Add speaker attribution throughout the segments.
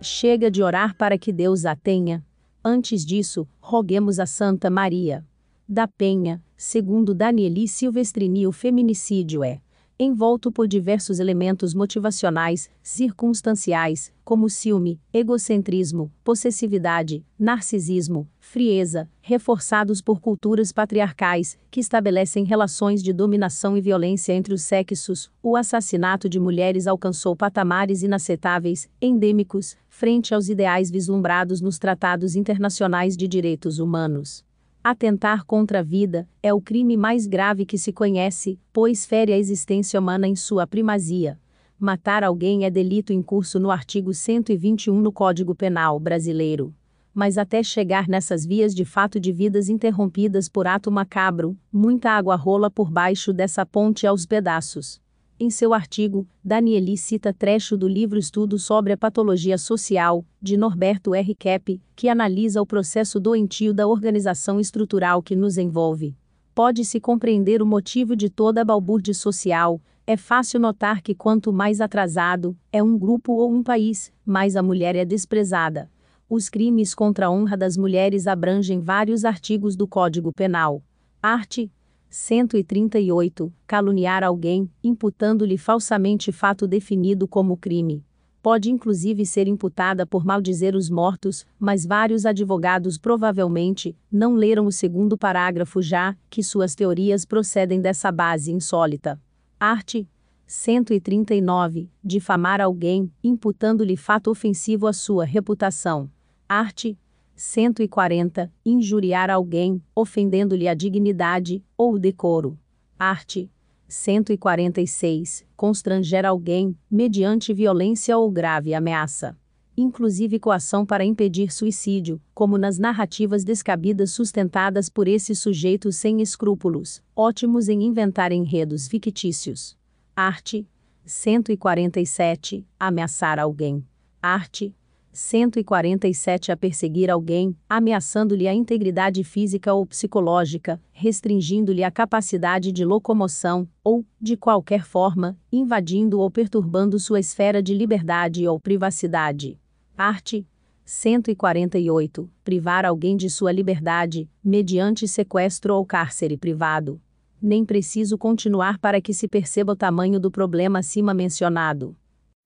Speaker 1: Chega de orar para que Deus a tenha. Antes disso, roguemos a Santa Maria. Da Penha, segundo Danieli Silvestrini, o feminicídio é envolto por diversos elementos motivacionais, circunstanciais, como ciúme, egocentrismo, possessividade, narcisismo, frieza, reforçados por culturas patriarcais, que estabelecem relações de dominação e violência entre os sexos. O assassinato de mulheres alcançou patamares inaceitáveis, endêmicos, frente aos ideais vislumbrados nos tratados internacionais de direitos humanos. Atentar contra a vida é o crime mais grave que se conhece, pois fere a existência humana em sua primazia. Matar alguém é delito em curso no artigo 121 no Código Penal brasileiro. Mas até chegar nessas vias de fato de vidas interrompidas por ato macabro, muita água rola por baixo dessa ponte aos pedaços. Em seu artigo, Danieli cita trecho do livro Estudo sobre a Patologia Social, de Norberto R. Kepp, que analisa o processo doentio da organização estrutural que nos envolve. Pode-se compreender o motivo de toda a balbúrdia social, é fácil notar que quanto mais atrasado é um grupo ou um país, mais a mulher é desprezada. Os crimes contra a honra das mulheres abrangem vários artigos do Código Penal. Arte, 138. Caluniar alguém, imputando-lhe falsamente fato definido como crime. Pode inclusive ser imputada por maldizer os mortos, mas vários advogados provavelmente não leram o segundo parágrafo já que suas teorias procedem dessa base insólita. Arte 139. Difamar alguém, imputando-lhe fato ofensivo à sua reputação. Arte 140. Injuriar alguém, ofendendo-lhe a dignidade ou o decoro. Arte. 146. Constranger alguém, mediante violência ou grave ameaça. Inclusive coação para impedir suicídio, como nas narrativas descabidas sustentadas por esses sujeitos sem escrúpulos, ótimos em inventar enredos fictícios. Arte. 147. Ameaçar alguém. Arte. 147 a perseguir alguém, ameaçando-lhe a integridade física ou psicológica, restringindo-lhe a capacidade de locomoção, ou, de qualquer forma, invadindo ou perturbando sua esfera de liberdade ou privacidade. Arte. 148. Privar alguém de sua liberdade, mediante sequestro ou cárcere privado. Nem preciso continuar para que se perceba o tamanho do problema acima mencionado.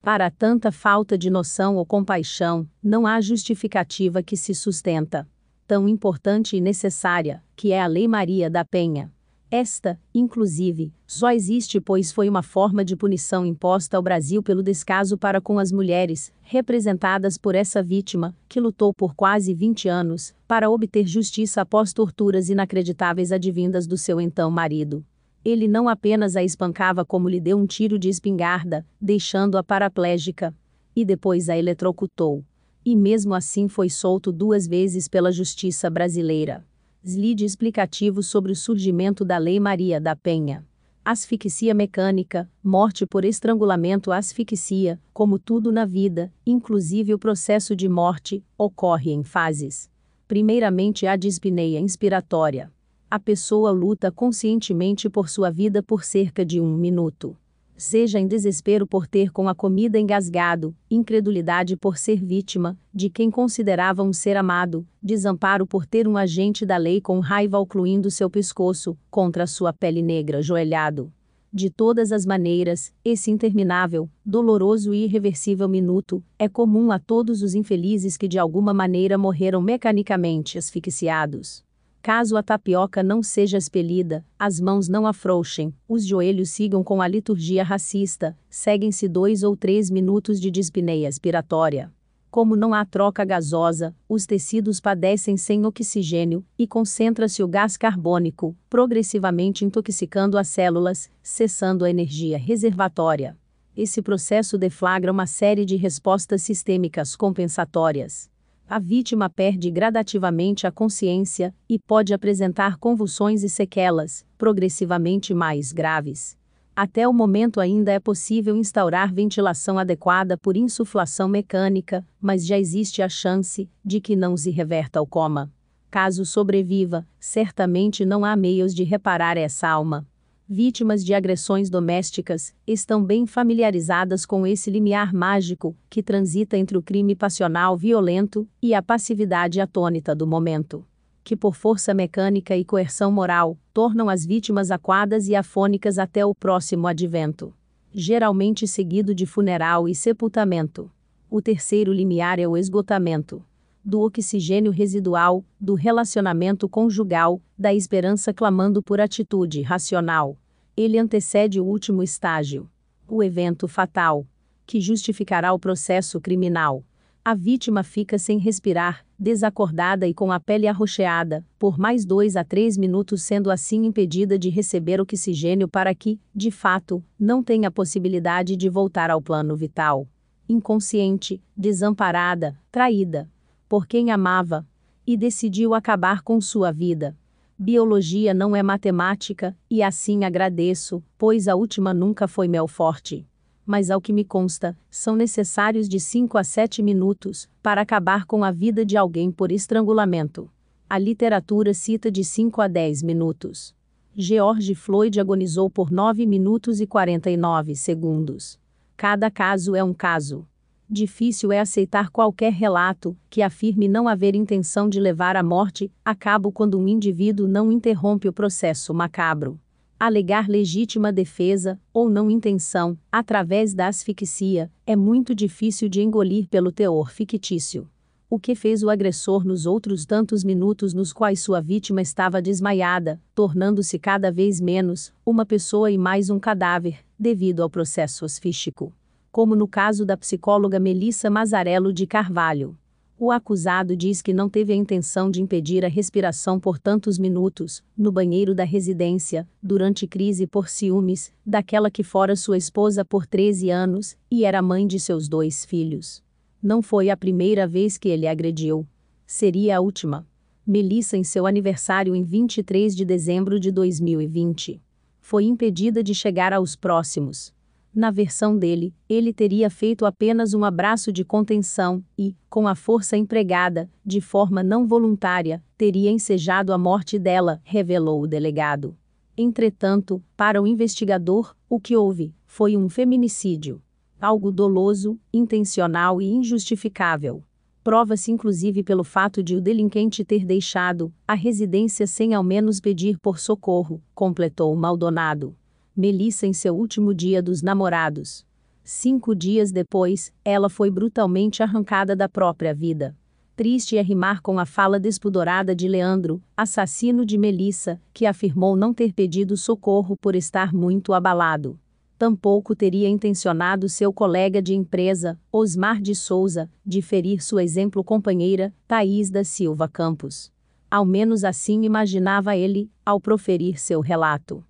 Speaker 1: Para tanta falta de noção ou compaixão, não há justificativa que se sustenta. Tão importante e necessária, que é a Lei Maria da Penha. Esta, inclusive, só existe pois foi uma forma de punição imposta ao Brasil pelo descaso para com as mulheres, representadas por essa vítima, que lutou por quase 20 anos, para obter justiça após torturas inacreditáveis advindas do seu então marido. Ele não apenas a espancava como lhe deu um tiro de espingarda, deixando-a paraplégica, e depois a eletrocutou. E mesmo assim foi solto duas vezes pela justiça brasileira. Slide explicativo sobre o surgimento da Lei Maria da Penha. Asfixia mecânica, morte por estrangulamento asfixia, como tudo na vida, inclusive o processo de morte, ocorre em fases. Primeiramente a dispneia inspiratória a pessoa luta conscientemente por sua vida por cerca de um minuto. Seja em desespero por ter com a comida engasgado, incredulidade por ser vítima, de quem considerava um ser amado, desamparo por ter um agente da lei com raiva ocluindo seu pescoço, contra sua pele negra joelhado. De todas as maneiras, esse interminável, doloroso e irreversível minuto é comum a todos os infelizes que de alguma maneira morreram mecanicamente asfixiados. Caso a tapioca não seja expelida, as mãos não afrouxem, os joelhos sigam com a liturgia racista, seguem-se dois ou três minutos de dispneia expiratória. Como não há troca gasosa, os tecidos padecem sem oxigênio, e concentra-se o gás carbônico, progressivamente intoxicando as células, cessando a energia reservatória. Esse processo deflagra uma série de respostas sistêmicas compensatórias a vítima perde gradativamente a consciência e pode apresentar convulsões e sequelas, progressivamente mais graves. Até o momento ainda é possível instaurar ventilação adequada por insuflação mecânica, mas já existe a chance de que não se reverta ao coma. Caso sobreviva, certamente não há meios de reparar essa alma. Vítimas de agressões domésticas, estão bem familiarizadas com esse limiar mágico que transita entre o crime passional violento e a passividade atônita do momento. Que, por força mecânica e coerção moral, tornam as vítimas aquadas e afônicas até o próximo advento. Geralmente seguido de funeral e sepultamento. O terceiro limiar é o esgotamento do oxigênio residual, do relacionamento conjugal, da esperança clamando por atitude racional. Ele antecede o último estágio, o evento fatal, que justificará o processo criminal. A vítima fica sem respirar, desacordada e com a pele arroxeada, por mais dois a três minutos, sendo assim impedida de receber oxigênio para que, de fato, não tenha possibilidade de voltar ao plano vital. Inconsciente, desamparada, traída, por quem amava, e decidiu acabar com sua vida. Biologia não é matemática, e assim agradeço, pois a última nunca foi mel forte. Mas ao que me consta, são necessários de 5 a 7 minutos para acabar com a vida de alguém por estrangulamento. A literatura cita de 5 a 10 minutos. George Floyd agonizou por 9 minutos e 49 segundos. Cada caso é um caso. Difícil é aceitar qualquer relato que afirme não haver intenção de levar à morte a cabo quando um indivíduo não interrompe o processo macabro. Alegar legítima defesa, ou não intenção, através da asfixia, é muito difícil de engolir pelo teor fictício. O que fez o agressor nos outros tantos minutos nos quais sua vítima estava desmaiada, tornando-se cada vez menos uma pessoa e mais um cadáver, devido ao processo asfístico como no caso da psicóloga Melissa Mazarello de Carvalho. O acusado diz que não teve a intenção de impedir a respiração por tantos minutos, no banheiro da residência, durante crise por ciúmes, daquela que fora sua esposa por 13 anos, e era mãe de seus dois filhos. Não foi a primeira vez que ele agrediu. Seria a última. Melissa, em seu aniversário em 23 de dezembro de 2020, foi impedida de chegar aos próximos, na versão dele, ele teria feito apenas um abraço de contenção e, com a força empregada, de forma não voluntária, teria ensejado a morte dela, revelou o delegado. Entretanto, para o investigador, o que houve foi um feminicídio. Algo doloso, intencional e injustificável. Prova-se inclusive pelo fato de o delinquente ter deixado a residência sem ao menos pedir por socorro, completou Maldonado. Melissa em seu último dia dos namorados. Cinco dias depois, ela foi brutalmente arrancada da própria vida. Triste é rimar com a fala despudorada de Leandro, assassino de Melissa, que afirmou não ter pedido socorro por estar muito abalado. Tampouco teria intencionado seu colega de empresa, Osmar de Souza, de ferir sua exemplo companheira, Thaís da Silva Campos. Ao menos assim imaginava ele, ao proferir seu relato.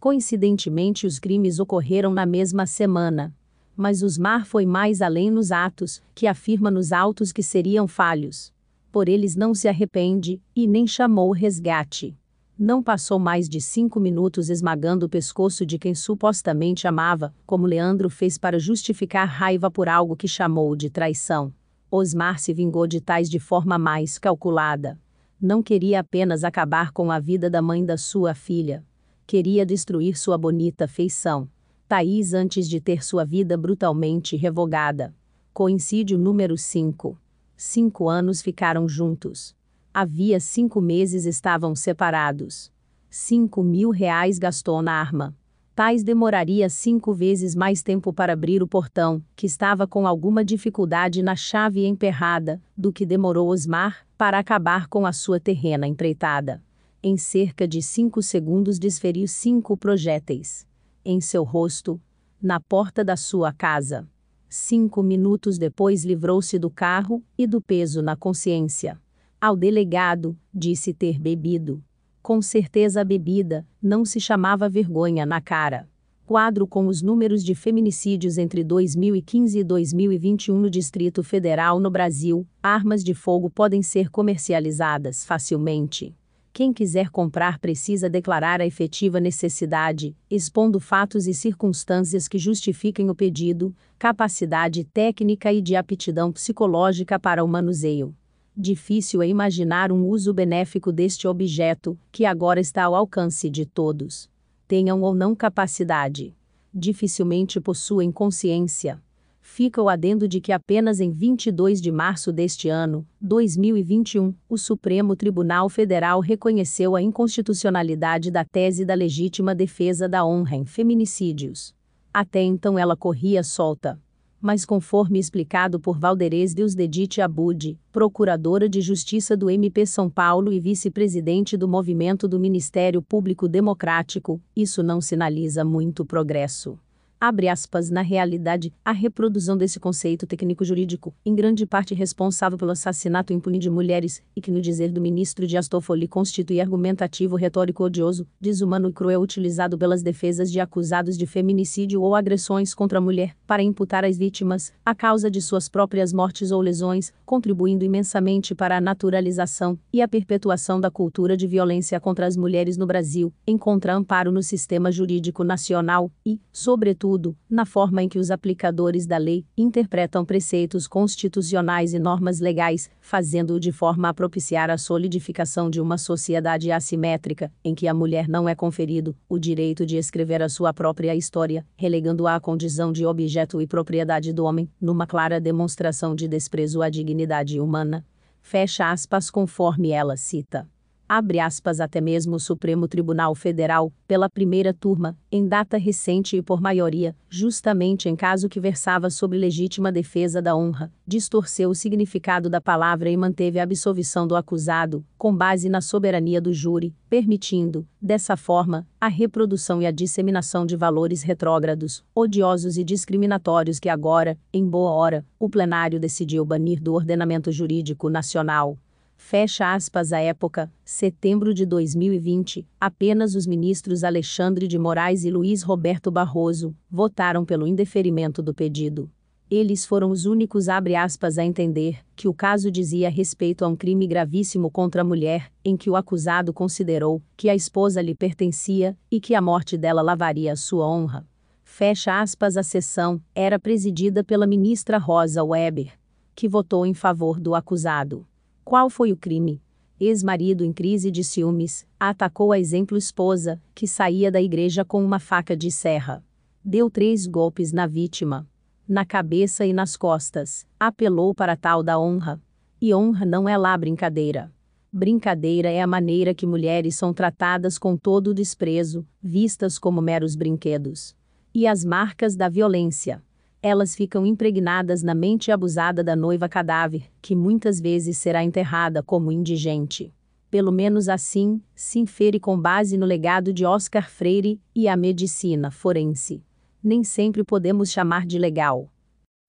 Speaker 1: Coincidentemente, os crimes ocorreram na mesma semana. Mas Usmar foi mais além nos atos, que afirma nos autos que seriam falhos. Por eles não se arrepende, e nem chamou resgate. Não passou mais de cinco minutos esmagando o pescoço de quem supostamente amava, como Leandro fez para justificar raiva por algo que chamou de traição. Osmar se vingou de tais de forma mais calculada. Não queria apenas acabar com a vida da mãe da sua filha, queria destruir sua bonita feição. Thaís antes de ter sua vida brutalmente revogada. Coincídio número 5. Cinco anos ficaram juntos. Havia cinco meses estavam separados. Cinco mil reais gastou na arma. Tais demoraria cinco vezes mais tempo para abrir o portão, que estava com alguma dificuldade na chave emperrada, do que demorou Osmar para acabar com a sua terrena empreitada. Em cerca de cinco segundos desferiu cinco projéteis. Em seu rosto, na porta da sua casa. Cinco minutos depois livrou-se do carro e do peso na consciência. Ao delegado, disse ter bebido. Com certeza a bebida não se chamava vergonha na cara. Quadro com os números de feminicídios entre 2015 e 2021 no Distrito Federal no Brasil, armas de fogo podem ser comercializadas facilmente. Quem quiser comprar precisa declarar a efetiva necessidade, expondo fatos e circunstâncias que justifiquem o pedido, capacidade técnica e de aptidão psicológica para o manuseio. Difícil é imaginar um uso benéfico deste objeto, que agora está ao alcance de todos. tenham ou não capacidade. Dificilmente possuem consciência. Fica o adendo de que apenas em 22 de março deste ano, 2021, o Supremo Tribunal Federal reconheceu a inconstitucionalidade da tese da legítima defesa da honra em feminicídios. Até então ela corria solta mas conforme explicado por Valderez Deus Dedite Abud, procuradora de Justiça do MP São Paulo e vice-presidente do Movimento do Ministério Público Democrático, isso não sinaliza muito progresso abre aspas, na realidade, a reprodução desse conceito técnico-jurídico, em grande parte responsável pelo assassinato impune de mulheres, e que no dizer do ministro de Astofoli constitui argumentativo retórico odioso, desumano e cruel utilizado pelas defesas de acusados de feminicídio ou agressões contra a mulher, para imputar às vítimas a causa de suas próprias mortes ou lesões, contribuindo imensamente para a naturalização e a perpetuação da cultura de violência contra as mulheres no Brasil, encontra amparo no sistema jurídico nacional e, sobretudo, sobretudo, na forma em que os aplicadores da lei interpretam preceitos constitucionais e normas legais, fazendo-o de forma a propiciar a solidificação de uma sociedade assimétrica, em que a mulher não é conferido o direito de escrever a sua própria história, relegando-a à condição de objeto e propriedade do homem, numa clara demonstração de desprezo à dignidade humana. Fecha aspas conforme ela cita abre aspas até mesmo o Supremo Tribunal Federal, pela primeira turma, em data recente e por maioria, justamente em caso que versava sobre legítima defesa da honra, distorceu o significado da palavra e manteve a absolvição do acusado, com base na soberania do júri, permitindo, dessa forma, a reprodução e a disseminação de valores retrógrados, odiosos e discriminatórios que agora, em boa hora, o plenário decidiu banir do ordenamento jurídico nacional. Fecha aspas à época, setembro de 2020, apenas os ministros Alexandre de Moraes e Luiz Roberto Barroso votaram pelo indeferimento do pedido. Eles foram os únicos aspas, a entender que o caso dizia respeito a um crime gravíssimo contra a mulher, em que o acusado considerou que a esposa lhe pertencia e que a morte dela lavaria a sua honra. Fecha aspas, a sessão era presidida pela ministra Rosa Weber, que votou em favor do acusado. Qual foi o crime? Ex-marido em crise de ciúmes, atacou a exemplo esposa, que saía da igreja com uma faca de serra. Deu três golpes na vítima. Na cabeça e nas costas. Apelou para tal da honra. E honra não é lá brincadeira. Brincadeira é a maneira que mulheres são tratadas com todo o desprezo, vistas como meros brinquedos. E as marcas da violência elas ficam impregnadas na mente abusada da noiva cadáver, que muitas vezes será enterrada como indigente. Pelo menos assim, se infere com base no legado de Oscar Freire e a medicina forense. Nem sempre podemos chamar de legal.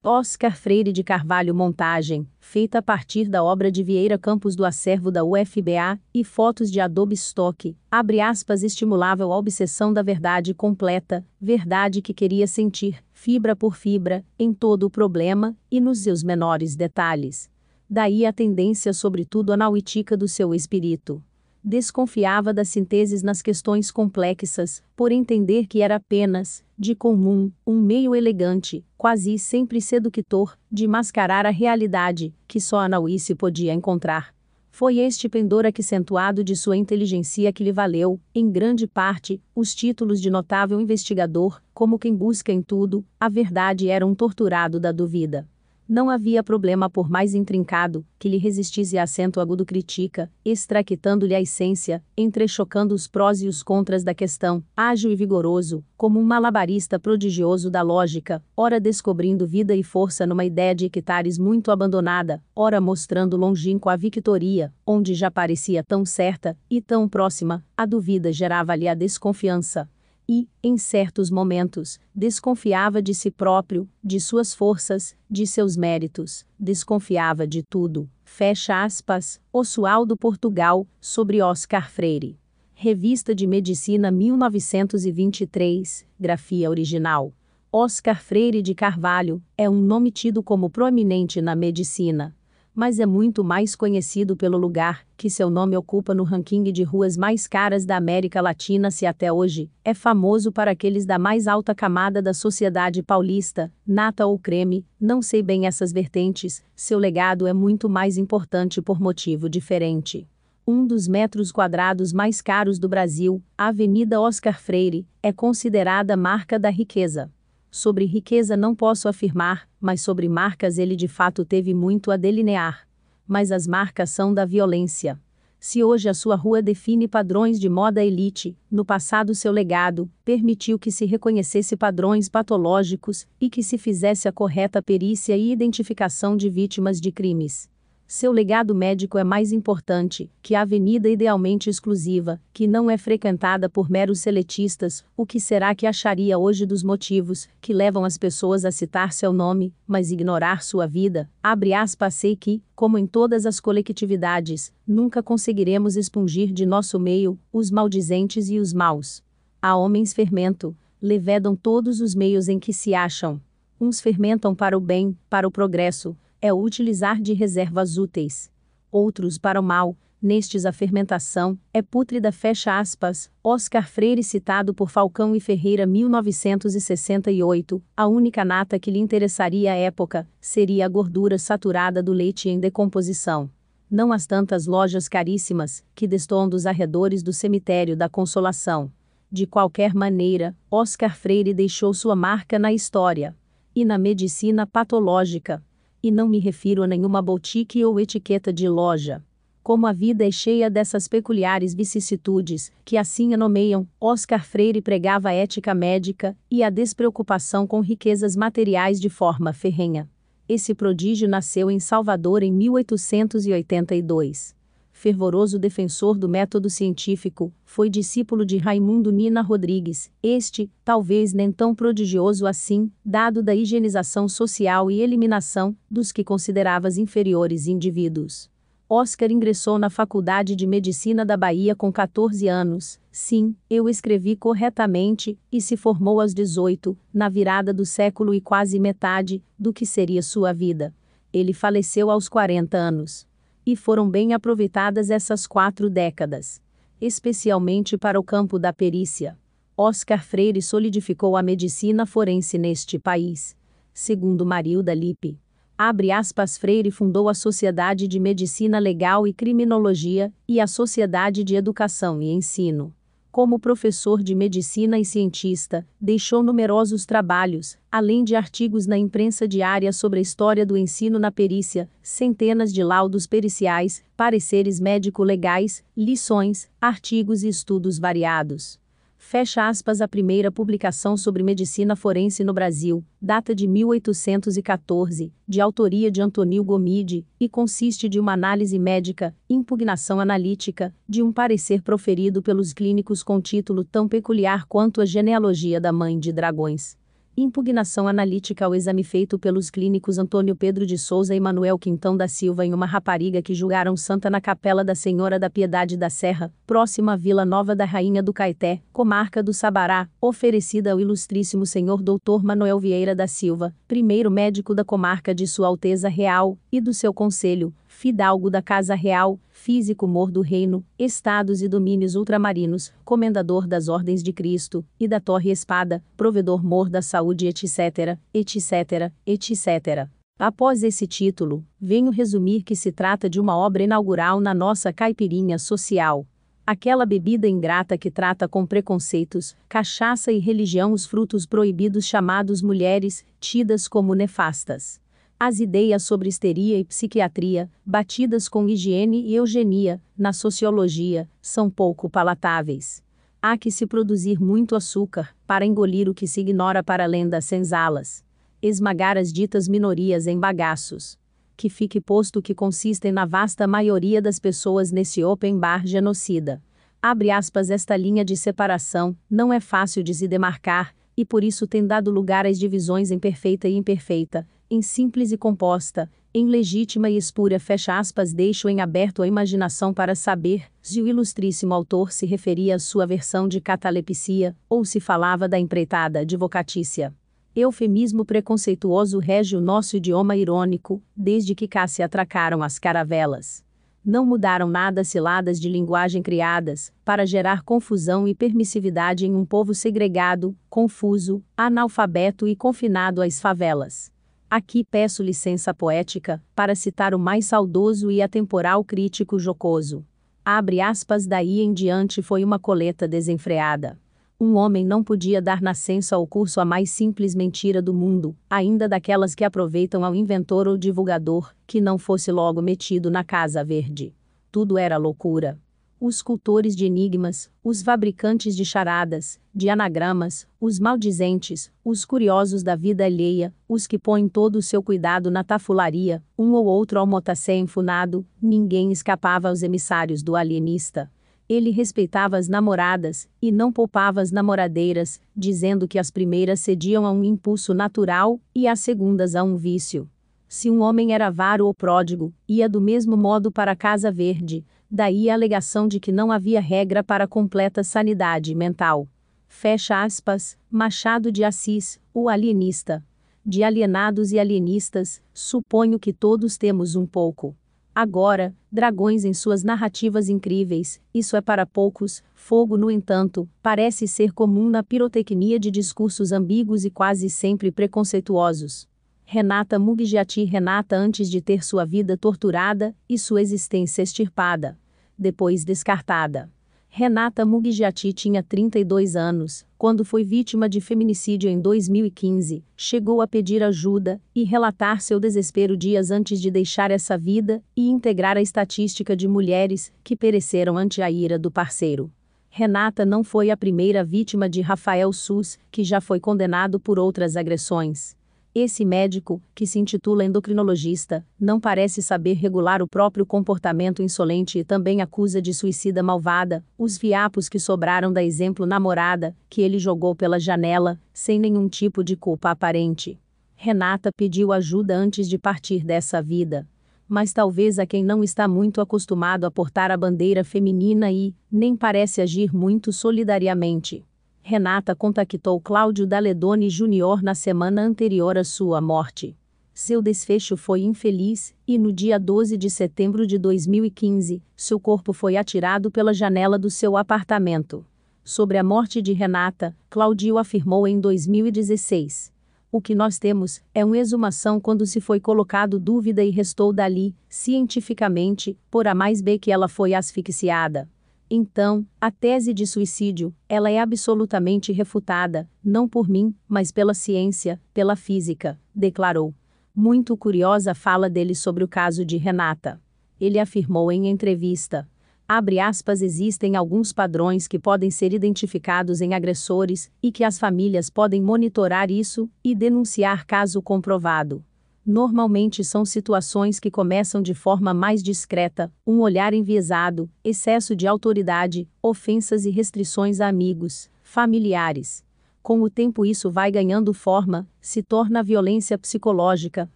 Speaker 1: Oscar Freire de Carvalho Montagem, feita a partir da obra de Vieira Campos do acervo da UFBA, e fotos de Adobe Stock, abre aspas estimulava a obsessão da verdade completa, verdade que queria sentir, fibra por fibra, em todo o problema, e nos seus menores detalhes. Daí a tendência sobretudo analítica do seu espírito desconfiava das sinteses nas questões complexas, por entender que era apenas, de comum, um meio elegante, quase sempre sedutor, de mascarar a realidade, que só a Nauíce podia encontrar. Foi este pendor acentuado de sua inteligência que lhe valeu, em grande parte, os títulos de notável investigador, como quem busca em tudo, a verdade era um torturado da dúvida. Não havia problema por mais intrincado, que lhe resistisse a acento agudo critica, extractando-lhe a essência, entrechocando os prós e os contras da questão, ágil e vigoroso, como um malabarista prodigioso da lógica, ora descobrindo vida e força numa ideia de hectares muito abandonada, ora mostrando longínquo a victoria, onde já parecia tão certa, e tão próxima, a dúvida gerava-lhe a desconfiança e, em certos momentos, desconfiava de si próprio, de suas forças, de seus méritos, desconfiava de tudo. Fecha aspas, Oswaldo Portugal, sobre Oscar Freire. Revista de Medicina 1923, grafia original. Oscar Freire de Carvalho é um nome tido como proeminente na medicina mas é muito mais conhecido pelo lugar que seu nome ocupa no ranking de ruas mais caras da América Latina se até hoje é famoso para aqueles da mais alta camada da sociedade paulista, nata ou creme, não sei bem essas vertentes, seu legado é muito mais importante por motivo diferente. um dos metros quadrados mais caros do Brasil, a Avenida Oscar Freire, é considerada marca da riqueza. Sobre riqueza não posso afirmar, mas sobre marcas ele de fato teve muito a delinear. Mas as marcas são da violência. Se hoje a sua rua define padrões de moda elite, no passado seu legado permitiu que se reconhecesse padrões patológicos e que se fizesse a correta perícia e identificação de vítimas de crimes. Seu legado médico é mais importante que a avenida idealmente exclusiva, que não é frequentada por meros seletistas. O que será que acharia hoje dos motivos que levam as pessoas a citar seu nome, mas ignorar sua vida? Abre aspas, sei que, como em todas as coletividades, nunca conseguiremos expungir de nosso meio os maldizentes e os maus. Há homens fermento, levedam todos os meios em que se acham. Uns fermentam para o bem, para o progresso, é utilizar de reservas úteis. Outros para o mal, nestes a fermentação, é pútrida fecha aspas, Oscar Freire citado por Falcão e Ferreira 1968, a única nata que lhe interessaria à época, seria a gordura saturada do leite em decomposição. Não as tantas lojas caríssimas, que destoam dos arredores do cemitério da Consolação. De qualquer maneira, Oscar Freire deixou sua marca na história. E na medicina patológica, e não me refiro a nenhuma boutique ou etiqueta de loja. Como a vida é cheia dessas peculiares vicissitudes, que assim a nomeiam, Oscar Freire pregava a ética médica e a despreocupação com riquezas materiais de forma ferrenha. Esse prodígio nasceu em Salvador em 1882 fervoroso defensor do método científico, foi discípulo de Raimundo Nina Rodrigues, este, talvez nem tão prodigioso assim, dado da higienização social e eliminação dos que consideravas inferiores indivíduos. Oscar ingressou na Faculdade de Medicina da Bahia com 14 anos. Sim, eu escrevi corretamente, e se formou aos 18, na virada do século e quase metade do que seria sua vida. Ele faleceu aos 40 anos e foram bem aproveitadas essas quatro décadas. Especialmente para o campo da perícia. Oscar Freire solidificou a medicina forense neste país. Segundo Marilda Lippe. Abre aspas, Freire fundou a Sociedade de Medicina Legal e Criminologia e a Sociedade de Educação e Ensino. Como professor de medicina e cientista, deixou numerosos trabalhos, além de artigos na imprensa diária sobre a história do ensino na perícia, centenas de laudos periciais, pareceres médico-legais, lições, artigos e estudos variados. Fecha aspas a primeira publicação sobre medicina forense no Brasil, data de 1814, de autoria de Antonio Gomide, e consiste de uma análise médica, impugnação analítica, de um parecer proferido pelos clínicos com título tão peculiar quanto a genealogia da mãe de dragões. Impugnação analítica ao exame feito pelos clínicos Antônio Pedro de Souza e Manuel Quintão da Silva em uma rapariga que julgaram santa na Capela da Senhora da Piedade da Serra, próxima à Vila Nova da Rainha do Caeté, comarca do Sabará, oferecida ao ilustríssimo senhor doutor Manuel Vieira da Silva, primeiro médico da comarca de Sua Alteza Real, e do seu conselho, fidalgo da Casa Real, físico mor do reino, estados e domínios ultramarinos, comendador das ordens de Cristo, e da Torre Espada, provedor mor da saúde, etc., etc., etc. Após esse título, venho resumir que se trata de uma obra inaugural na nossa caipirinha social. Aquela bebida ingrata que trata com preconceitos, cachaça e religião os frutos proibidos chamados mulheres, tidas como nefastas. As ideias sobre histeria e psiquiatria, batidas com higiene e eugenia, na sociologia, são pouco palatáveis. Há que se produzir muito açúcar, para engolir o que se ignora para além das senzalas. Esmagar as ditas minorias em bagaços. Que fique posto que consistem na vasta maioria das pessoas nesse open bar genocida. Abre aspas, esta linha de separação não é fácil de se demarcar, e por isso tem dado lugar às divisões em perfeita e imperfeita, em simples e composta, em legítima e espúria fecha aspas deixo em aberto a imaginação para saber se o ilustríssimo autor se referia à sua versão de catalepsia, ou se falava da empreitada advocatícia. Eufemismo preconceituoso rege o nosso idioma irônico, desde que cá se atracaram as caravelas. Não mudaram nada as ciladas de linguagem criadas, para gerar confusão e permissividade em um povo segregado, confuso, analfabeto e confinado às favelas. Aqui peço licença poética, para citar o mais saudoso e atemporal crítico jocoso. Abre aspas, daí em diante foi uma coleta desenfreada. Um homem não podia dar nascença ao curso a mais simples mentira do mundo, ainda daquelas que aproveitam ao inventor ou divulgador, que não fosse logo metido na Casa Verde. Tudo era loucura os cultores de enigmas, os fabricantes de charadas, de anagramas, os maldizentes, os curiosos da vida alheia, os que põem todo o seu cuidado na tafularia, um ou outro almotacé enfunado, ninguém escapava aos emissários do alienista. Ele respeitava as namoradas, e não poupava as namoradeiras, dizendo que as primeiras cediam a um impulso natural, e as segundas a um vício. Se um homem era avaro ou pródigo, ia do mesmo modo para a Casa Verde, daí a alegação de que não havia regra para completa sanidade mental. Fecha aspas, Machado de Assis, o alienista. De alienados e alienistas, suponho que todos temos um pouco. Agora, dragões em suas narrativas incríveis, isso é para poucos, fogo, no entanto, parece ser comum na pirotecnia de discursos ambíguos e quase sempre preconceituosos. Renata Mugiati Renata antes de ter sua vida torturada e sua existência extirpada depois descartada. Renata Mugiati tinha 32 anos, quando foi vítima de feminicídio em 2015, chegou a pedir ajuda e relatar seu desespero dias antes de deixar essa vida e integrar a estatística de mulheres que pereceram ante a ira do parceiro. Renata não foi a primeira vítima de Rafael Sus, que já foi condenado por outras agressões. Esse médico, que se intitula endocrinologista, não parece saber regular o próprio comportamento insolente e também acusa de suicida malvada os fiapos que sobraram da exemplo namorada, que ele jogou pela janela, sem nenhum tipo de culpa aparente. Renata pediu ajuda antes de partir dessa vida. Mas talvez a quem não está muito acostumado a portar a bandeira feminina e, nem parece agir muito solidariamente. Renata contactou Cláudio Daledoni Júnior na semana anterior à sua morte. Seu desfecho foi infeliz, e no dia 12 de setembro de 2015, seu corpo foi atirado pela janela do seu apartamento. Sobre a morte de Renata, Claudio afirmou em 2016. O que nós temos é uma exumação quando se foi colocado dúvida e restou dali, cientificamente, por A mais B que ela foi asfixiada. Então, a tese de suicídio, ela é absolutamente refutada, não por mim, mas pela ciência, pela física, declarou. Muito curiosa fala dele sobre o caso de Renata. Ele afirmou em entrevista: abre aspas, existem alguns padrões que podem ser identificados em agressores e que as famílias podem monitorar isso e denunciar caso comprovado. Normalmente são situações que começam de forma mais discreta, um olhar enviesado, excesso de autoridade, ofensas e restrições a amigos, familiares. Com o tempo, isso vai ganhando forma, se torna violência psicológica,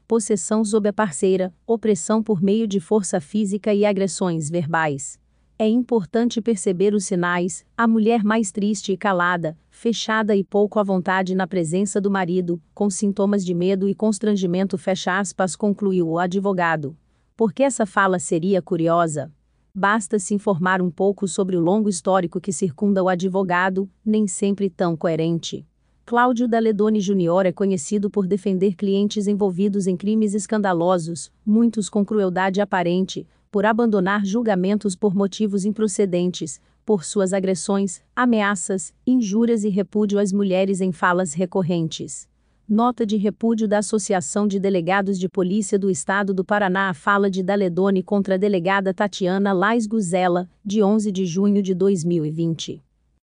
Speaker 1: possessão sob a parceira, opressão por meio de força física e agressões verbais. É importante perceber os sinais, a mulher mais triste e calada, fechada e pouco à vontade na presença do marido, com sintomas de medo e constrangimento, fecha aspas, concluiu o advogado. Porque essa fala seria curiosa? Basta se informar um pouco sobre o longo histórico que circunda o advogado, nem sempre tão coerente. Cláudio Daledoni Jr. é conhecido por defender clientes envolvidos em crimes escandalosos, muitos com crueldade aparente, por abandonar julgamentos por motivos improcedentes, por suas agressões, ameaças, injúrias e repúdio às mulheres em falas recorrentes. Nota de repúdio da Associação de Delegados de Polícia do Estado do Paraná à fala de Daledoni contra a delegada Tatiana Lais Guzela, de 11 de junho de 2020.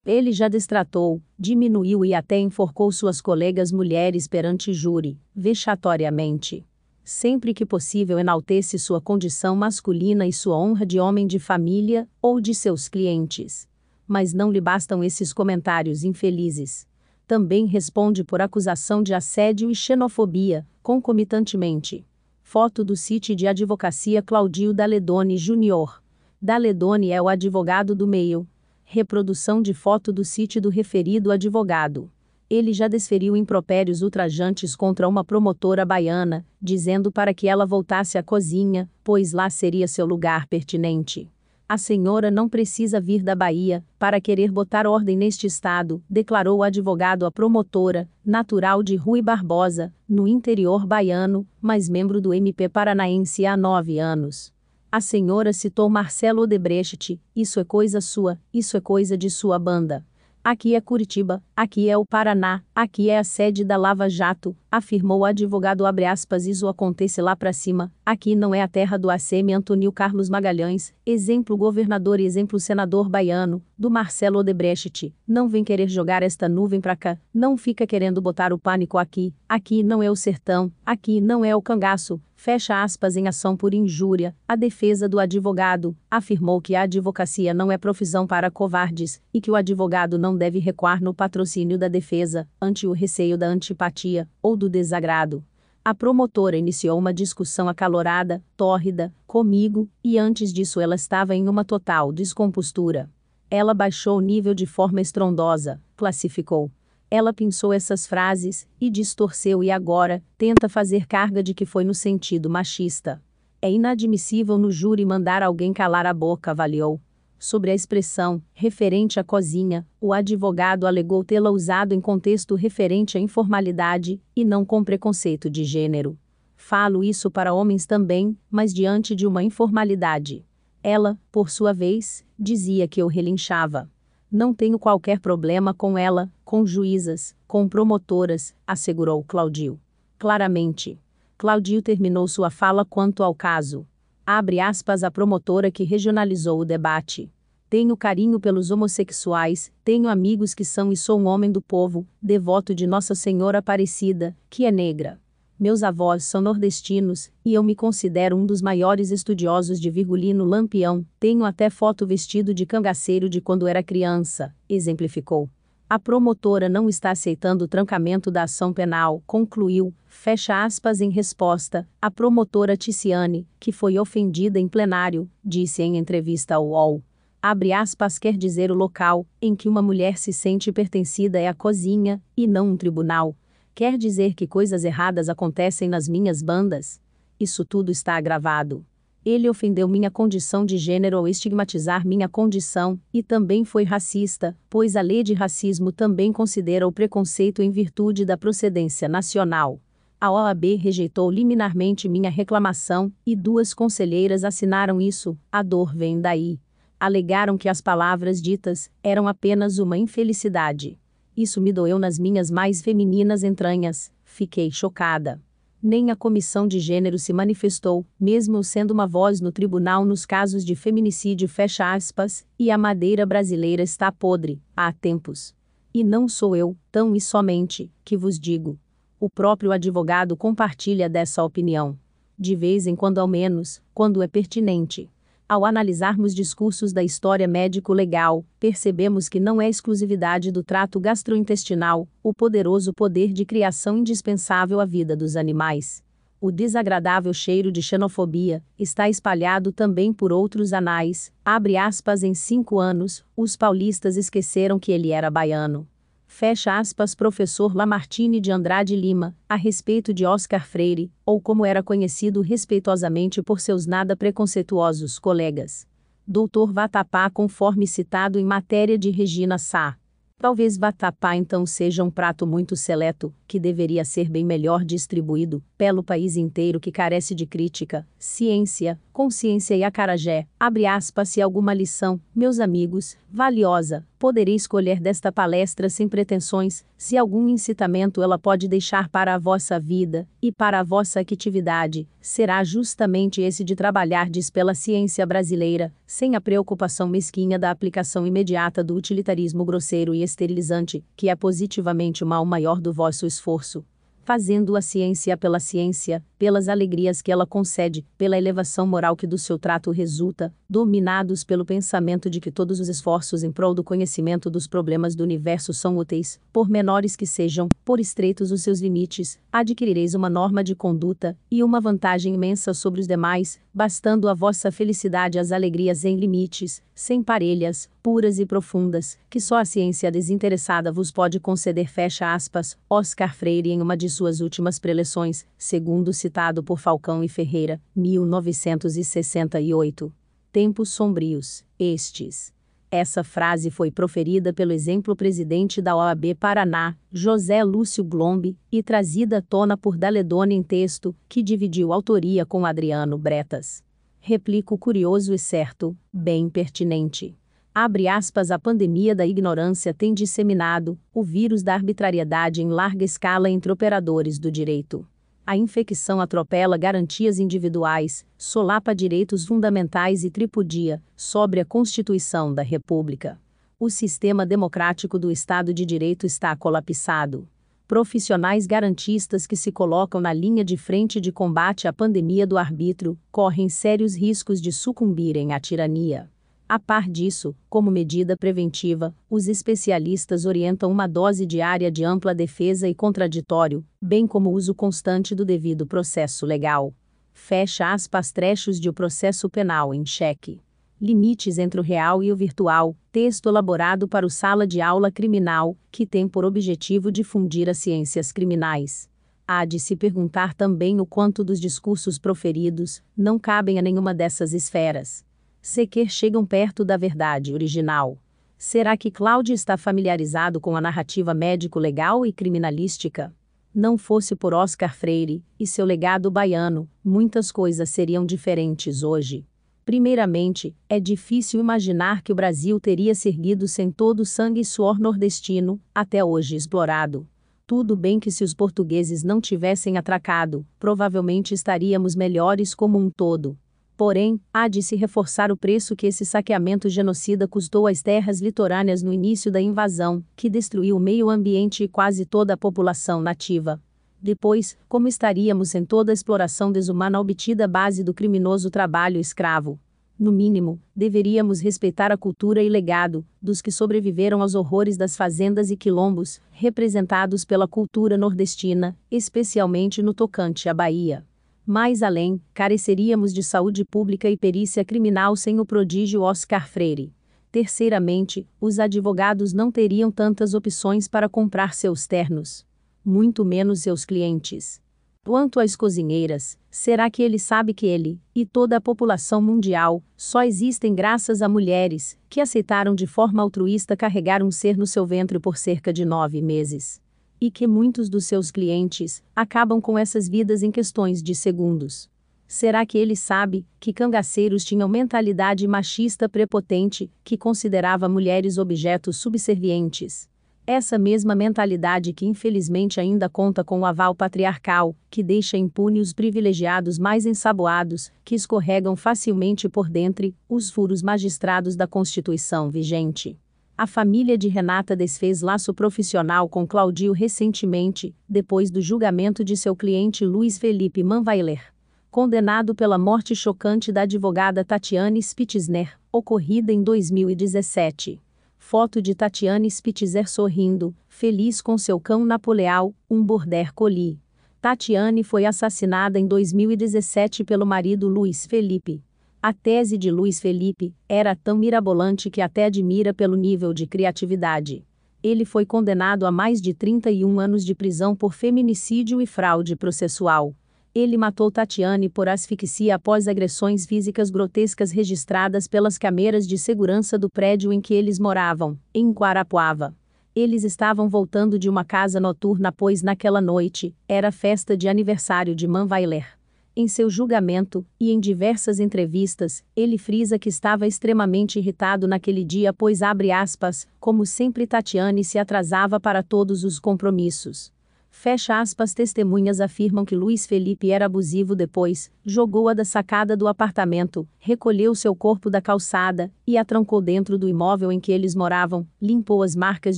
Speaker 1: Ele já destratou, diminuiu e até enforcou suas colegas mulheres perante júri, vexatoriamente sempre que possível enaltece sua condição masculina e sua honra de homem de família ou de seus clientes. Mas não lhe bastam esses comentários infelizes. Também responde por acusação de assédio e xenofobia, concomitantemente. Foto do sítio de advocacia Claudio Daledoni Jr. Daledoni é o advogado do meio. Reprodução de foto do sítio do referido advogado ele já desferiu impropérios ultrajantes contra uma promotora baiana, dizendo para que ela voltasse à cozinha, pois lá seria seu lugar pertinente. A senhora não precisa vir da Bahia para querer botar ordem neste estado, declarou o advogado à promotora, natural de Rui Barbosa, no interior baiano, mas membro do MP paranaense há nove anos. A senhora citou Marcelo Odebrecht, isso é coisa sua, isso é coisa de sua banda. Aqui é Curitiba, aqui é o Paraná, aqui é a sede da Lava Jato, afirmou o advogado abre aspas isso acontece lá para cima, aqui não é a terra do ACM Antônio Carlos Magalhães, exemplo governador e exemplo senador baiano, do Marcelo Odebrecht, não vem querer jogar esta nuvem para cá, não fica querendo botar o pânico aqui, aqui não é o sertão, aqui não é o cangaço, fecha aspas em ação por injúria, a defesa do advogado afirmou que a advocacia não é profissão para covardes e que o advogado não deve recuar no patrocínio da defesa, ante o receio da antipatia ou do desagrado. A promotora iniciou uma discussão acalorada, tórrida, comigo, e antes disso ela estava em uma total descompostura. Ela baixou o nível de forma estrondosa, classificou. Ela pensou essas frases e distorceu e agora tenta fazer carga de que foi no sentido machista. É inadmissível no júri mandar alguém calar a boca, avaliou. Sobre a expressão referente à cozinha, o advogado alegou tê-la usado em contexto referente à informalidade e não com preconceito de gênero. Falo isso para homens também, mas diante de uma informalidade. Ela, por sua vez, dizia que eu relinchava. Não tenho qualquer problema com ela, com juízas, com promotoras, assegurou Claudio. Claramente. Claudio terminou sua fala quanto ao caso. Abre aspas a promotora que regionalizou o debate. Tenho carinho pelos homossexuais, tenho amigos que são e sou um homem do povo, devoto de Nossa Senhora Aparecida, que é negra. Meus avós são nordestinos, e eu me considero um dos maiores estudiosos de Virgulino Lampião, tenho até foto vestido de cangaceiro de quando era criança, exemplificou. A promotora não está aceitando o trancamento da ação penal, concluiu, fecha aspas em resposta, a promotora Ticiane, que foi ofendida em plenário, disse em entrevista ao UOL. Abre aspas quer dizer o local em que uma mulher se sente pertencida é a cozinha, e não um tribunal. Quer dizer que coisas erradas acontecem nas minhas bandas? Isso tudo está agravado. Ele ofendeu minha condição de gênero ao estigmatizar minha condição, e também foi racista, pois a lei de racismo também considera o preconceito em virtude da procedência nacional. A OAB rejeitou liminarmente minha reclamação, e duas conselheiras assinaram isso, a dor vem daí. Alegaram que as palavras ditas eram apenas uma infelicidade. Isso me doeu nas minhas mais femininas entranhas, fiquei chocada. Nem a comissão de gênero se manifestou, mesmo sendo uma voz no tribunal nos casos de feminicídio fecha aspas, e a madeira brasileira está podre, há tempos. E não sou eu, tão e somente, que vos digo. O próprio advogado compartilha dessa opinião. De vez em quando ao menos, quando é pertinente. Ao analisarmos discursos da história médico-legal, percebemos que não é exclusividade do trato gastrointestinal o poderoso poder de criação indispensável à vida dos animais. O desagradável cheiro de xenofobia está espalhado também por outros anais. Abre aspas em cinco anos, os paulistas esqueceram que ele era baiano. Fecha aspas professor Lamartine de Andrade Lima, a respeito de Oscar Freire, ou como era conhecido respeitosamente por seus nada preconceituosos colegas. Doutor Vatapá conforme citado em matéria de Regina Sá. Talvez vatapá então seja um prato muito seleto, que deveria ser bem melhor distribuído, pelo país inteiro que carece de crítica, ciência, consciência e acarajé. Abre aspas se alguma lição, meus amigos, valiosa, poderei escolher desta palestra sem pretensões, se algum incitamento ela pode deixar para a vossa vida, e para a vossa atividade, será justamente esse de trabalhardes pela ciência brasileira, sem a preocupação mesquinha da aplicação imediata do utilitarismo grosseiro e esterilizante, que é positivamente o mal maior do vosso esforço fazendo a ciência pela ciência, pelas alegrias que ela concede, pela elevação moral que do seu trato resulta, dominados pelo pensamento de que todos os esforços em prol do conhecimento dos problemas do universo são úteis, por menores que sejam, por estreitos os seus limites, adquirireis uma norma de conduta e uma vantagem imensa sobre os demais, bastando a vossa felicidade as alegrias em limites, sem parelhas, puras e profundas, que só a ciência desinteressada vos pode conceder. Fecha aspas, Oscar Freire em uma de suas últimas preleções, segundo citado por Falcão e Ferreira, 1968. Tempos sombrios, estes. Essa frase foi proferida pelo exemplo presidente da OAB Paraná, José Lúcio Glombe, e trazida à tona por Daledone em texto, que dividiu autoria com Adriano Bretas. replico curioso e certo, bem pertinente. Abre aspas, a pandemia da ignorância tem disseminado o vírus da arbitrariedade em larga escala entre operadores do direito. A infecção atropela garantias individuais, solapa direitos fundamentais e tripudia sobre a Constituição da República. O sistema democrático do Estado de Direito está colapsado. Profissionais garantistas que se colocam na linha de frente de combate à pandemia do arbítrio correm sérios riscos de sucumbirem à tirania. A par disso, como medida preventiva, os especialistas orientam uma dose diária de ampla defesa e contraditório, bem como uso constante do devido processo legal. Fecha aspas trechos de O Processo Penal em Cheque. Limites entre o real e o virtual, texto elaborado para o Sala de Aula Criminal, que tem por objetivo difundir as ciências criminais. Há de se perguntar também o quanto dos discursos proferidos não cabem a nenhuma dessas esferas sequer chegam perto da verdade original. Será que Cláudio está familiarizado com a narrativa médico-legal e criminalística? Não fosse por Oscar Freire e seu legado baiano, muitas coisas seriam diferentes hoje. Primeiramente, é difícil imaginar que o Brasil teria se erguido sem todo o sangue e suor nordestino, até hoje explorado. Tudo bem que se os portugueses não tivessem atracado, provavelmente estaríamos melhores como um todo. Porém, há de se reforçar o preço que esse saqueamento genocida custou às terras litorâneas no início da invasão, que destruiu o meio ambiente e quase toda a população nativa. Depois, como estaríamos sem toda a exploração desumana obtida à base do criminoso trabalho escravo? No mínimo, deveríamos respeitar a cultura e legado dos que sobreviveram aos horrores das fazendas e quilombos, representados pela cultura nordestina, especialmente no tocante à Bahia. Mais além, careceríamos de saúde pública e perícia criminal sem o prodígio Oscar Freire. Terceiramente, os advogados não teriam tantas opções para comprar seus ternos. Muito menos seus clientes. Quanto às cozinheiras, será que ele sabe que ele, e toda a população mundial, só existem graças a mulheres, que aceitaram de forma altruísta carregar um ser no seu ventre por cerca de nove meses? E que muitos dos seus clientes acabam com essas vidas em questões de segundos. Será que ele sabe que cangaceiros tinham mentalidade machista prepotente, que considerava mulheres objetos subservientes? Essa mesma mentalidade que infelizmente ainda conta com o aval patriarcal, que deixa impune os privilegiados mais ensaboados, que escorregam facilmente por dentro os furos magistrados da Constituição vigente. A família de Renata desfez laço profissional com Claudio recentemente, depois do julgamento de seu cliente Luiz Felipe Manweiler. Condenado pela morte chocante da advogada Tatiane Spitzner, ocorrida em 2017. Foto de Tatiane Spitzer sorrindo, feliz com seu cão Napoleão, um border collie. Tatiane foi assassinada em 2017 pelo marido Luiz Felipe. A tese de Luiz Felipe era tão mirabolante que até admira pelo nível de criatividade. Ele foi condenado a mais de 31 anos de prisão por feminicídio e fraude processual. Ele matou Tatiane por asfixia após agressões físicas grotescas registradas pelas câmeras de segurança do prédio em que eles moravam, em Guarapuava. Eles estavam voltando de uma casa noturna pois naquela noite era festa de aniversário de Manweiler. Em seu julgamento, e em diversas entrevistas, ele frisa que estava extremamente irritado naquele dia, pois, abre aspas, como sempre Tatiane se atrasava para todos os compromissos. Fecha aspas, testemunhas afirmam que Luiz Felipe era abusivo depois, jogou-a da sacada do apartamento, recolheu seu corpo da calçada e a trancou dentro do imóvel em que eles moravam, limpou as marcas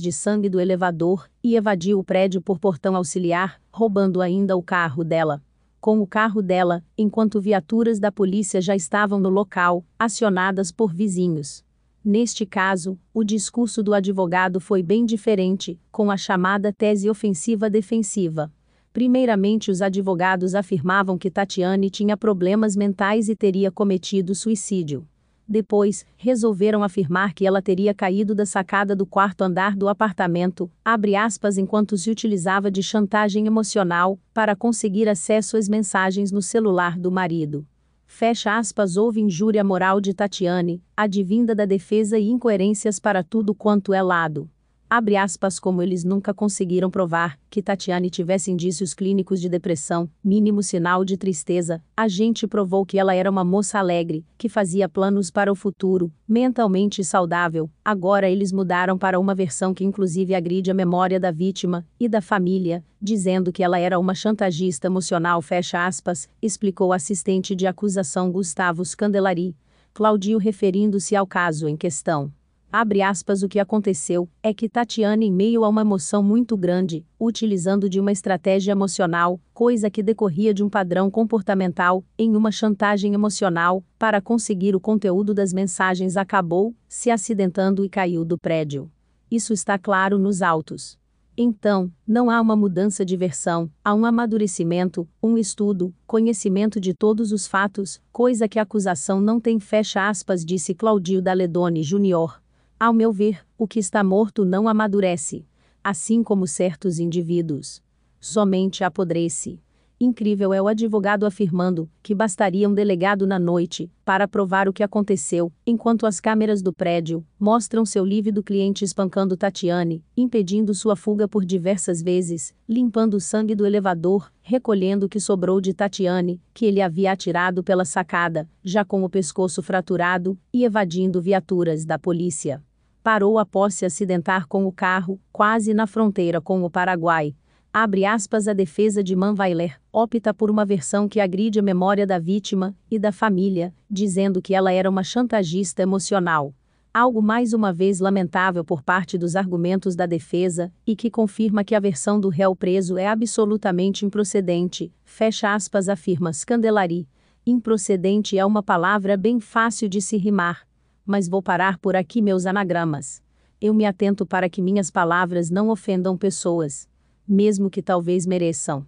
Speaker 1: de sangue do elevador e evadiu o prédio por portão auxiliar, roubando ainda o carro dela com o carro dela, enquanto viaturas da polícia já estavam no local, acionadas por vizinhos. Neste caso, o discurso do advogado foi bem diferente, com a chamada tese ofensiva-defensiva. Primeiramente, os advogados afirmavam que Tatiane tinha problemas mentais e teria cometido suicídio. Depois, resolveram afirmar que ela teria caído da sacada do quarto andar do apartamento, abre aspas, enquanto se utilizava de chantagem emocional para conseguir acesso às mensagens no celular do marido. Fecha aspas, houve injúria moral de Tatiane, advinda da defesa e incoerências para tudo quanto é lado. Abre aspas, como eles nunca conseguiram provar que Tatiane tivesse indícios clínicos de depressão, mínimo sinal de tristeza, a gente provou que ela era uma moça alegre, que fazia planos para o futuro, mentalmente saudável. Agora eles mudaram para uma versão que inclusive agride a memória da vítima e da família, dizendo que ela era uma chantagista emocional, fecha aspas, explicou o assistente de acusação Gustavo Scandelari. Claudio referindo-se ao caso em questão. Abre aspas, o que aconteceu é que Tatiana, em meio a uma emoção muito grande, utilizando de uma estratégia emocional, coisa que decorria de um padrão comportamental, em uma chantagem emocional, para conseguir o conteúdo das mensagens, acabou se acidentando e caiu do prédio. Isso está claro nos autos. Então, não há uma mudança de versão, há um amadurecimento, um estudo, conhecimento de todos os fatos, coisa que a acusação não tem, fecha aspas, disse Claudio Daledoni Jr. Ao meu ver, o que está morto não amadurece, assim como certos indivíduos. Somente apodrece. Incrível é o advogado afirmando que bastaria um delegado na noite para provar o que aconteceu, enquanto as câmeras do prédio mostram seu lívido cliente espancando Tatiane, impedindo sua fuga por diversas vezes, limpando o sangue do elevador, recolhendo o que sobrou de Tatiane, que ele havia atirado pela sacada, já com o pescoço fraturado, e evadindo viaturas da polícia. Parou após se acidentar com o carro, quase na fronteira com o Paraguai, Abre aspas, a defesa de Manweiler opta por uma versão que agride a memória da vítima e da família, dizendo que ela era uma chantagista emocional. Algo mais uma vez lamentável por parte dos argumentos da defesa, e que confirma que a versão do réu preso é absolutamente improcedente, fecha aspas, afirma Scandelari. Improcedente é uma palavra bem fácil de se rimar. Mas vou parar por aqui meus anagramas. Eu me atento para que minhas palavras não ofendam pessoas mesmo que talvez mereçam.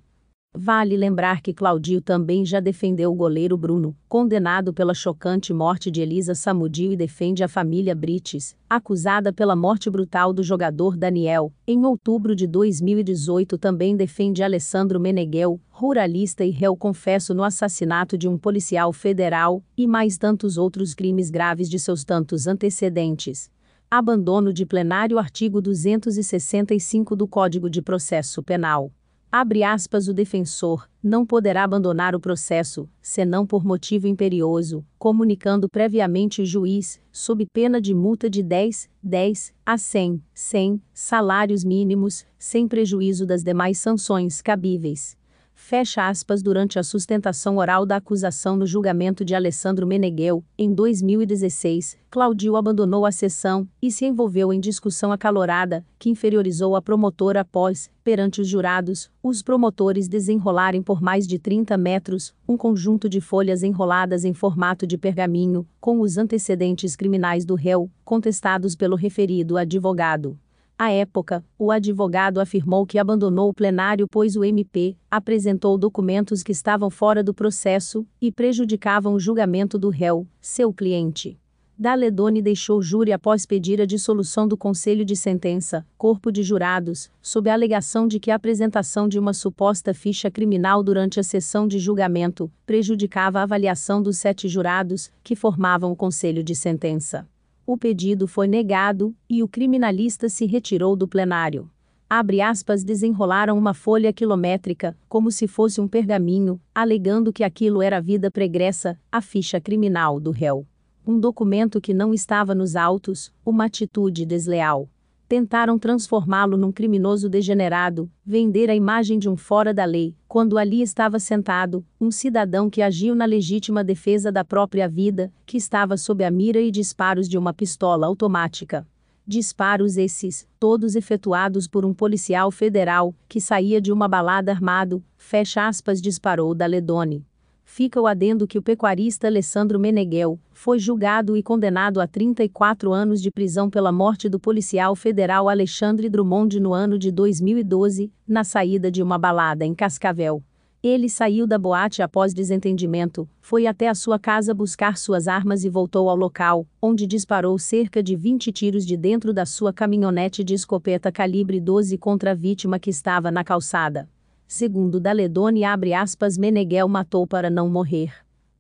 Speaker 1: Vale lembrar que Claudio também já defendeu o goleiro Bruno, condenado pela chocante morte de Elisa Samudio e defende a família Brites, acusada pela morte brutal do jogador Daniel. Em outubro de 2018 também defende Alessandro Meneghel, ruralista e réu confesso no assassinato de um policial federal, e mais tantos outros crimes graves de seus tantos antecedentes. Abandono de plenário artigo 265 do Código de Processo Penal. Abre aspas o defensor, não poderá abandonar o processo, senão por motivo imperioso, comunicando previamente o juiz, sob pena de multa de 10, 10 a 100, 100 salários mínimos, sem prejuízo das demais sanções cabíveis fecha aspas durante a sustentação oral da acusação no julgamento de Alessandro Meneghel, em 2016, Claudio abandonou a sessão e se envolveu em discussão acalorada, que inferiorizou a promotora após, perante os jurados, os promotores desenrolarem por mais de 30 metros um conjunto de folhas enroladas em formato de pergaminho, com os antecedentes criminais do réu, contestados pelo referido advogado. À época, o advogado afirmou que abandonou o plenário pois o MP apresentou documentos que estavam fora do processo e prejudicavam o julgamento do réu, seu cliente. Daledoni deixou o júri após pedir a dissolução do Conselho de Sentença, corpo de jurados, sob a alegação de que a apresentação de uma suposta ficha criminal durante a sessão de julgamento prejudicava a avaliação dos sete jurados que formavam o Conselho de Sentença. O pedido foi negado e o criminalista se retirou do plenário. Abre aspas, desenrolaram uma folha quilométrica, como se fosse um pergaminho, alegando que aquilo era a vida pregressa, a ficha criminal do réu. Um documento que não estava nos autos, uma atitude desleal tentaram transformá-lo num criminoso degenerado, vender a imagem de um fora da lei, quando ali estava sentado, um cidadão que agiu na legítima defesa da própria vida, que estava sob a mira e disparos de uma pistola automática. Disparos esses, todos efetuados por um policial federal, que saía de uma balada armado, fecha aspas, disparou da Ledone fica o adendo que o pecuarista Alessandro Meneghel foi julgado e condenado a 34 anos de prisão pela morte do policial federal Alexandre Drummond no ano de 2012, na saída de uma balada em Cascavel. Ele saiu da boate após desentendimento, foi até a sua casa buscar suas armas e voltou ao local, onde disparou cerca de 20 tiros de dentro da sua caminhonete de escopeta calibre 12 contra a vítima que estava na calçada. Segundo Daledoni abre aspas Meneghel matou para não morrer.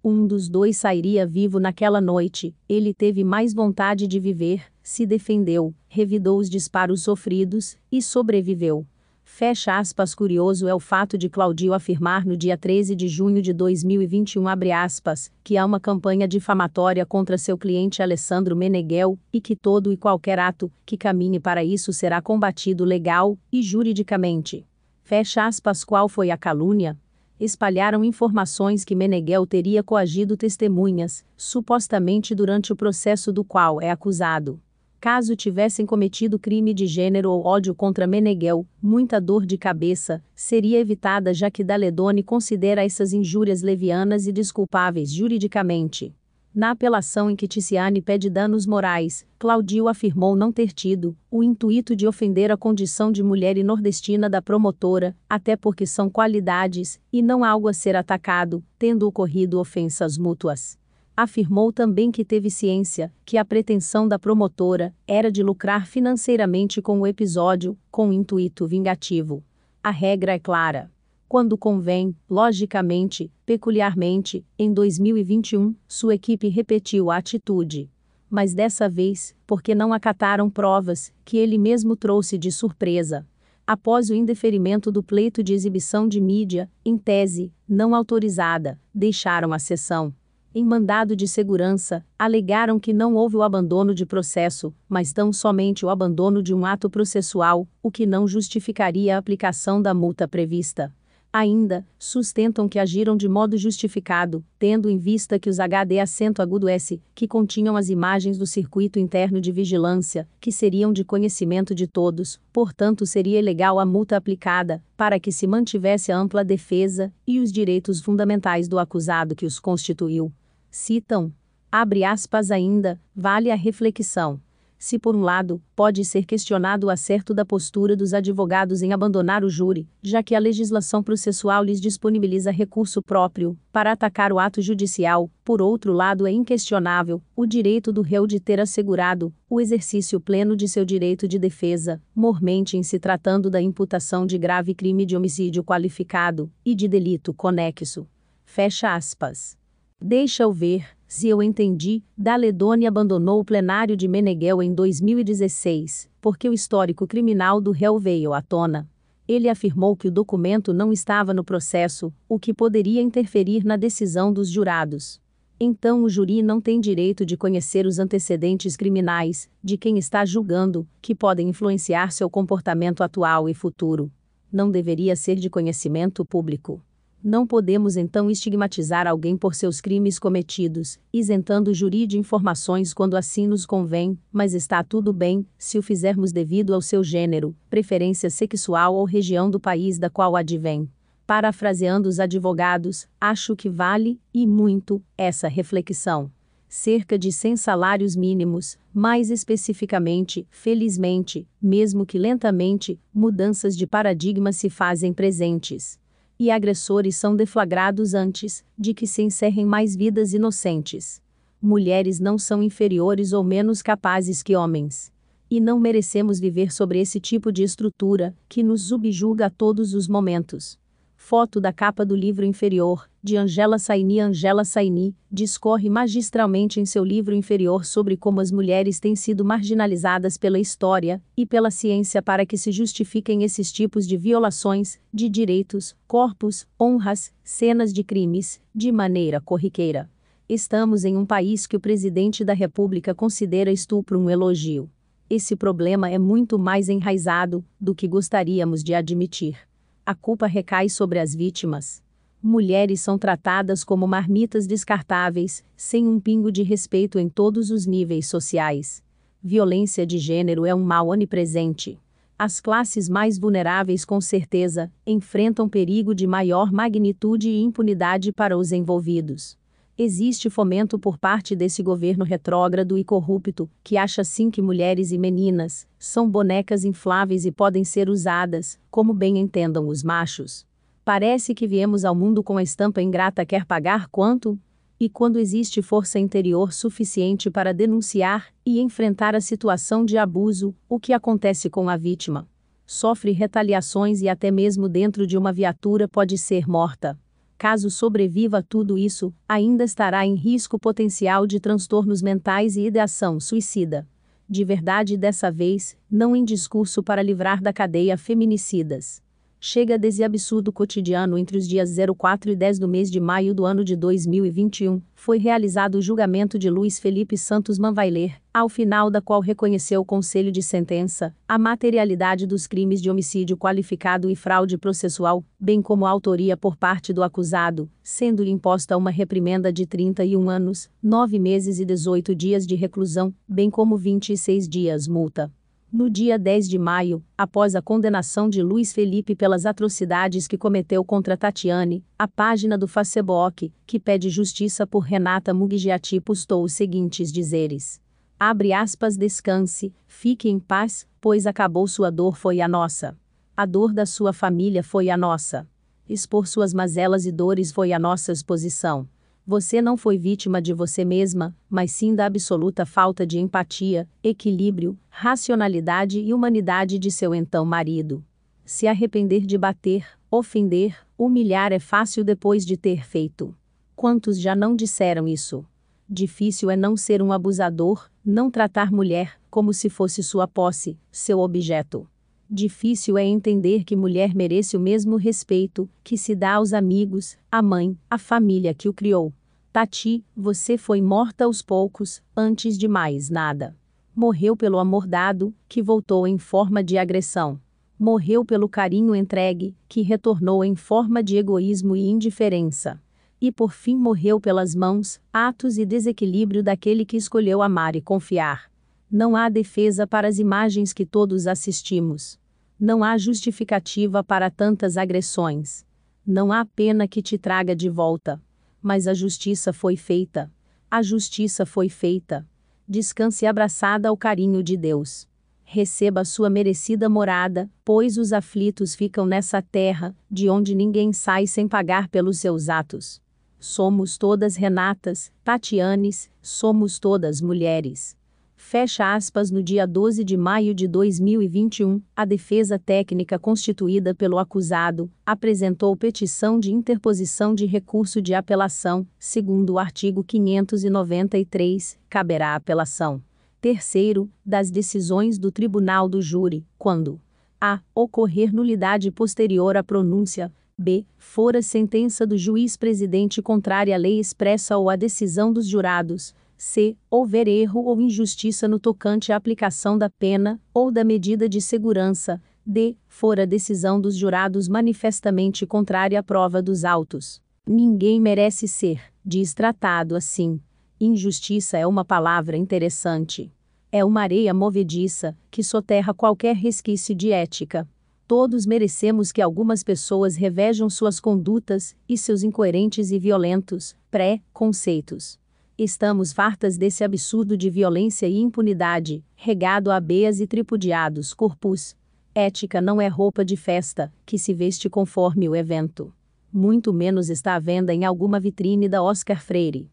Speaker 1: Um dos dois sairia vivo naquela noite, ele teve mais vontade de viver, se defendeu, revidou os disparos sofridos e sobreviveu. Fecha aspas curioso é o fato de Claudio afirmar no dia 13 de junho de 2021 abre aspas, que há uma campanha difamatória contra seu cliente Alessandro Meneghel e que todo e qualquer ato que caminhe para isso será combatido legal e juridicamente. Fecha aspas qual foi a calúnia? Espalharam informações que Meneghel teria coagido testemunhas, supostamente durante o processo do qual é acusado. Caso tivessem cometido crime de gênero ou ódio contra Meneghel, muita dor de cabeça seria evitada já que Daledoni considera essas injúrias levianas e desculpáveis juridicamente. Na apelação em que Ticiane pede danos morais, Claudio afirmou não ter tido o intuito de ofender a condição de mulher e nordestina da promotora, até porque são qualidades e não algo a ser atacado, tendo ocorrido ofensas mútuas afirmou também que teve ciência que a pretensão da promotora era de lucrar financeiramente com o episódio, com intuito vingativo. A regra é clara. Quando convém, logicamente, peculiarmente, em 2021, sua equipe repetiu a atitude. Mas dessa vez, porque não acataram provas que ele mesmo trouxe de surpresa. Após o indeferimento do pleito de exibição de mídia, em tese, não autorizada, deixaram a sessão em mandado de segurança, alegaram que não houve o abandono de processo, mas tão somente o abandono de um ato processual, o que não justificaria a aplicação da multa prevista. Ainda, sustentam que agiram de modo justificado, tendo em vista que os HD acento agudo S, que continham as imagens do circuito interno de vigilância, que seriam de conhecimento de todos, portanto seria ilegal a multa aplicada, para que se mantivesse a ampla defesa e os direitos fundamentais do acusado que os constituiu citam. Abre aspas ainda, vale a reflexão. Se por um lado, pode ser questionado o acerto da postura dos advogados em abandonar o júri, já que a legislação processual lhes disponibiliza recurso próprio para atacar o ato judicial, por outro lado é inquestionável o direito do réu de ter assegurado o exercício pleno de seu direito de defesa, mormente em se tratando da imputação de grave crime de homicídio qualificado e de delito conexo. Fecha aspas. Deixa eu ver, se eu entendi, Daledoni abandonou o plenário de Meneghel em 2016, porque o histórico criminal do réu veio à tona. Ele afirmou que o documento não estava no processo, o que poderia interferir na decisão dos jurados. Então o júri não tem direito de conhecer os antecedentes criminais de quem está julgando, que podem influenciar seu comportamento atual e futuro. Não deveria ser de conhecimento público. Não podemos então estigmatizar alguém por seus crimes cometidos, isentando o júri de informações quando assim nos convém, mas está tudo bem se o fizermos devido ao seu gênero, preferência sexual ou região do país da qual advém. Parafraseando os advogados, acho que vale, e muito, essa reflexão. Cerca de 100 salários mínimos, mais especificamente, felizmente, mesmo que lentamente, mudanças de paradigma se fazem presentes e agressores são deflagrados antes de que se encerrem mais vidas inocentes. Mulheres não são inferiores ou menos capazes que homens. E não merecemos viver sobre esse tipo de estrutura, que nos subjuga a todos os momentos. Foto da capa do livro inferior, de Angela Saini. Angela Saini discorre magistralmente em seu livro inferior sobre como as mulheres têm sido marginalizadas pela história e pela ciência para que se justifiquem esses tipos de violações de direitos, corpos, honras, cenas de crimes, de maneira corriqueira. Estamos em um país que o presidente da República considera estupro um elogio. Esse problema é muito mais enraizado do que gostaríamos de admitir a culpa recai sobre as vítimas. Mulheres são tratadas como marmitas descartáveis, sem um pingo de respeito em todos os níveis sociais. Violência de gênero é um mal onipresente. As classes mais vulneráveis, com certeza, enfrentam perigo de maior magnitude e impunidade para os envolvidos. Existe fomento por parte desse governo retrógrado e corrupto, que acha sim que mulheres e meninas são bonecas infláveis e podem ser usadas, como bem entendam os machos. Parece que viemos ao mundo com a estampa ingrata quer pagar quanto? E quando existe força interior suficiente para denunciar e enfrentar a situação de abuso, o que acontece com a vítima? Sofre retaliações e até mesmo dentro de uma viatura pode ser morta Caso sobreviva a tudo isso, ainda estará em risco potencial de transtornos mentais e ideação suicida. De verdade, dessa vez, não em discurso para livrar da cadeia feminicidas chega desse absurdo cotidiano entre os dias 04 e 10 do mês de maio do ano de 2021, foi realizado o julgamento de Luiz Felipe Santos Manvailer, ao final da qual reconheceu o Conselho de Sentença a materialidade dos crimes de homicídio qualificado e fraude processual, bem como a autoria por parte do acusado, sendo-lhe imposta uma reprimenda de 31 anos, 9 meses e 18 dias de reclusão, bem como 26 dias multa. No dia 10 de maio, após a condenação de Luiz Felipe pelas atrocidades que cometeu contra Tatiane, a página do Facebook, que pede justiça por Renata Mugigiati postou os seguintes dizeres. Abre aspas, descanse, fique em paz, pois acabou sua dor foi a nossa. A dor da sua família foi a nossa. Expor suas mazelas e dores foi a nossa exposição. Você não foi vítima de você mesma, mas sim da absoluta falta de empatia, equilíbrio, racionalidade e humanidade de seu então marido. Se arrepender de bater, ofender, humilhar é fácil depois de ter feito. Quantos já não disseram isso? Difícil é não ser um abusador, não tratar mulher como se fosse sua posse, seu objeto. Difícil é entender que mulher merece o mesmo respeito que se dá aos amigos, à mãe, à família que o criou. Tati, você foi morta aos poucos, antes de mais nada. Morreu pelo amor dado, que voltou em forma de agressão. Morreu pelo carinho entregue, que retornou em forma de egoísmo e indiferença. E por fim morreu pelas mãos, atos e desequilíbrio daquele que escolheu amar e confiar. Não há defesa para as imagens que todos assistimos. Não há justificativa para tantas agressões. Não há pena que te traga de volta. Mas a justiça foi feita. A justiça foi feita. Descanse abraçada ao carinho de Deus. Receba sua merecida morada, pois os aflitos ficam nessa terra, de onde ninguém sai sem pagar pelos seus atos. Somos todas Renatas, Tatianes, somos todas mulheres. Fecha aspas no dia 12 de maio de 2021, a defesa técnica constituída pelo acusado apresentou petição de interposição de recurso de apelação, segundo o artigo 593, caberá apelação. Terceiro, das decisões do tribunal do júri, quando a. ocorrer nulidade posterior à pronúncia, b. for a sentença do juiz presidente contrária à lei expressa ou à decisão dos jurados, c. houver erro ou injustiça no tocante à aplicação da pena ou da medida de segurança, d. for a decisão dos jurados manifestamente contrária à prova dos autos. Ninguém merece ser, diz tratado assim. Injustiça é uma palavra interessante. É uma areia movediça, que soterra qualquer resquício de ética. Todos merecemos que algumas pessoas revejam suas condutas e seus incoerentes e violentos pré-conceitos. Estamos fartas desse absurdo de violência e impunidade, regado a beias e tripudiados corpus. Ética não é roupa de festa, que se veste conforme o evento. Muito menos está à venda em alguma vitrine da Oscar Freire.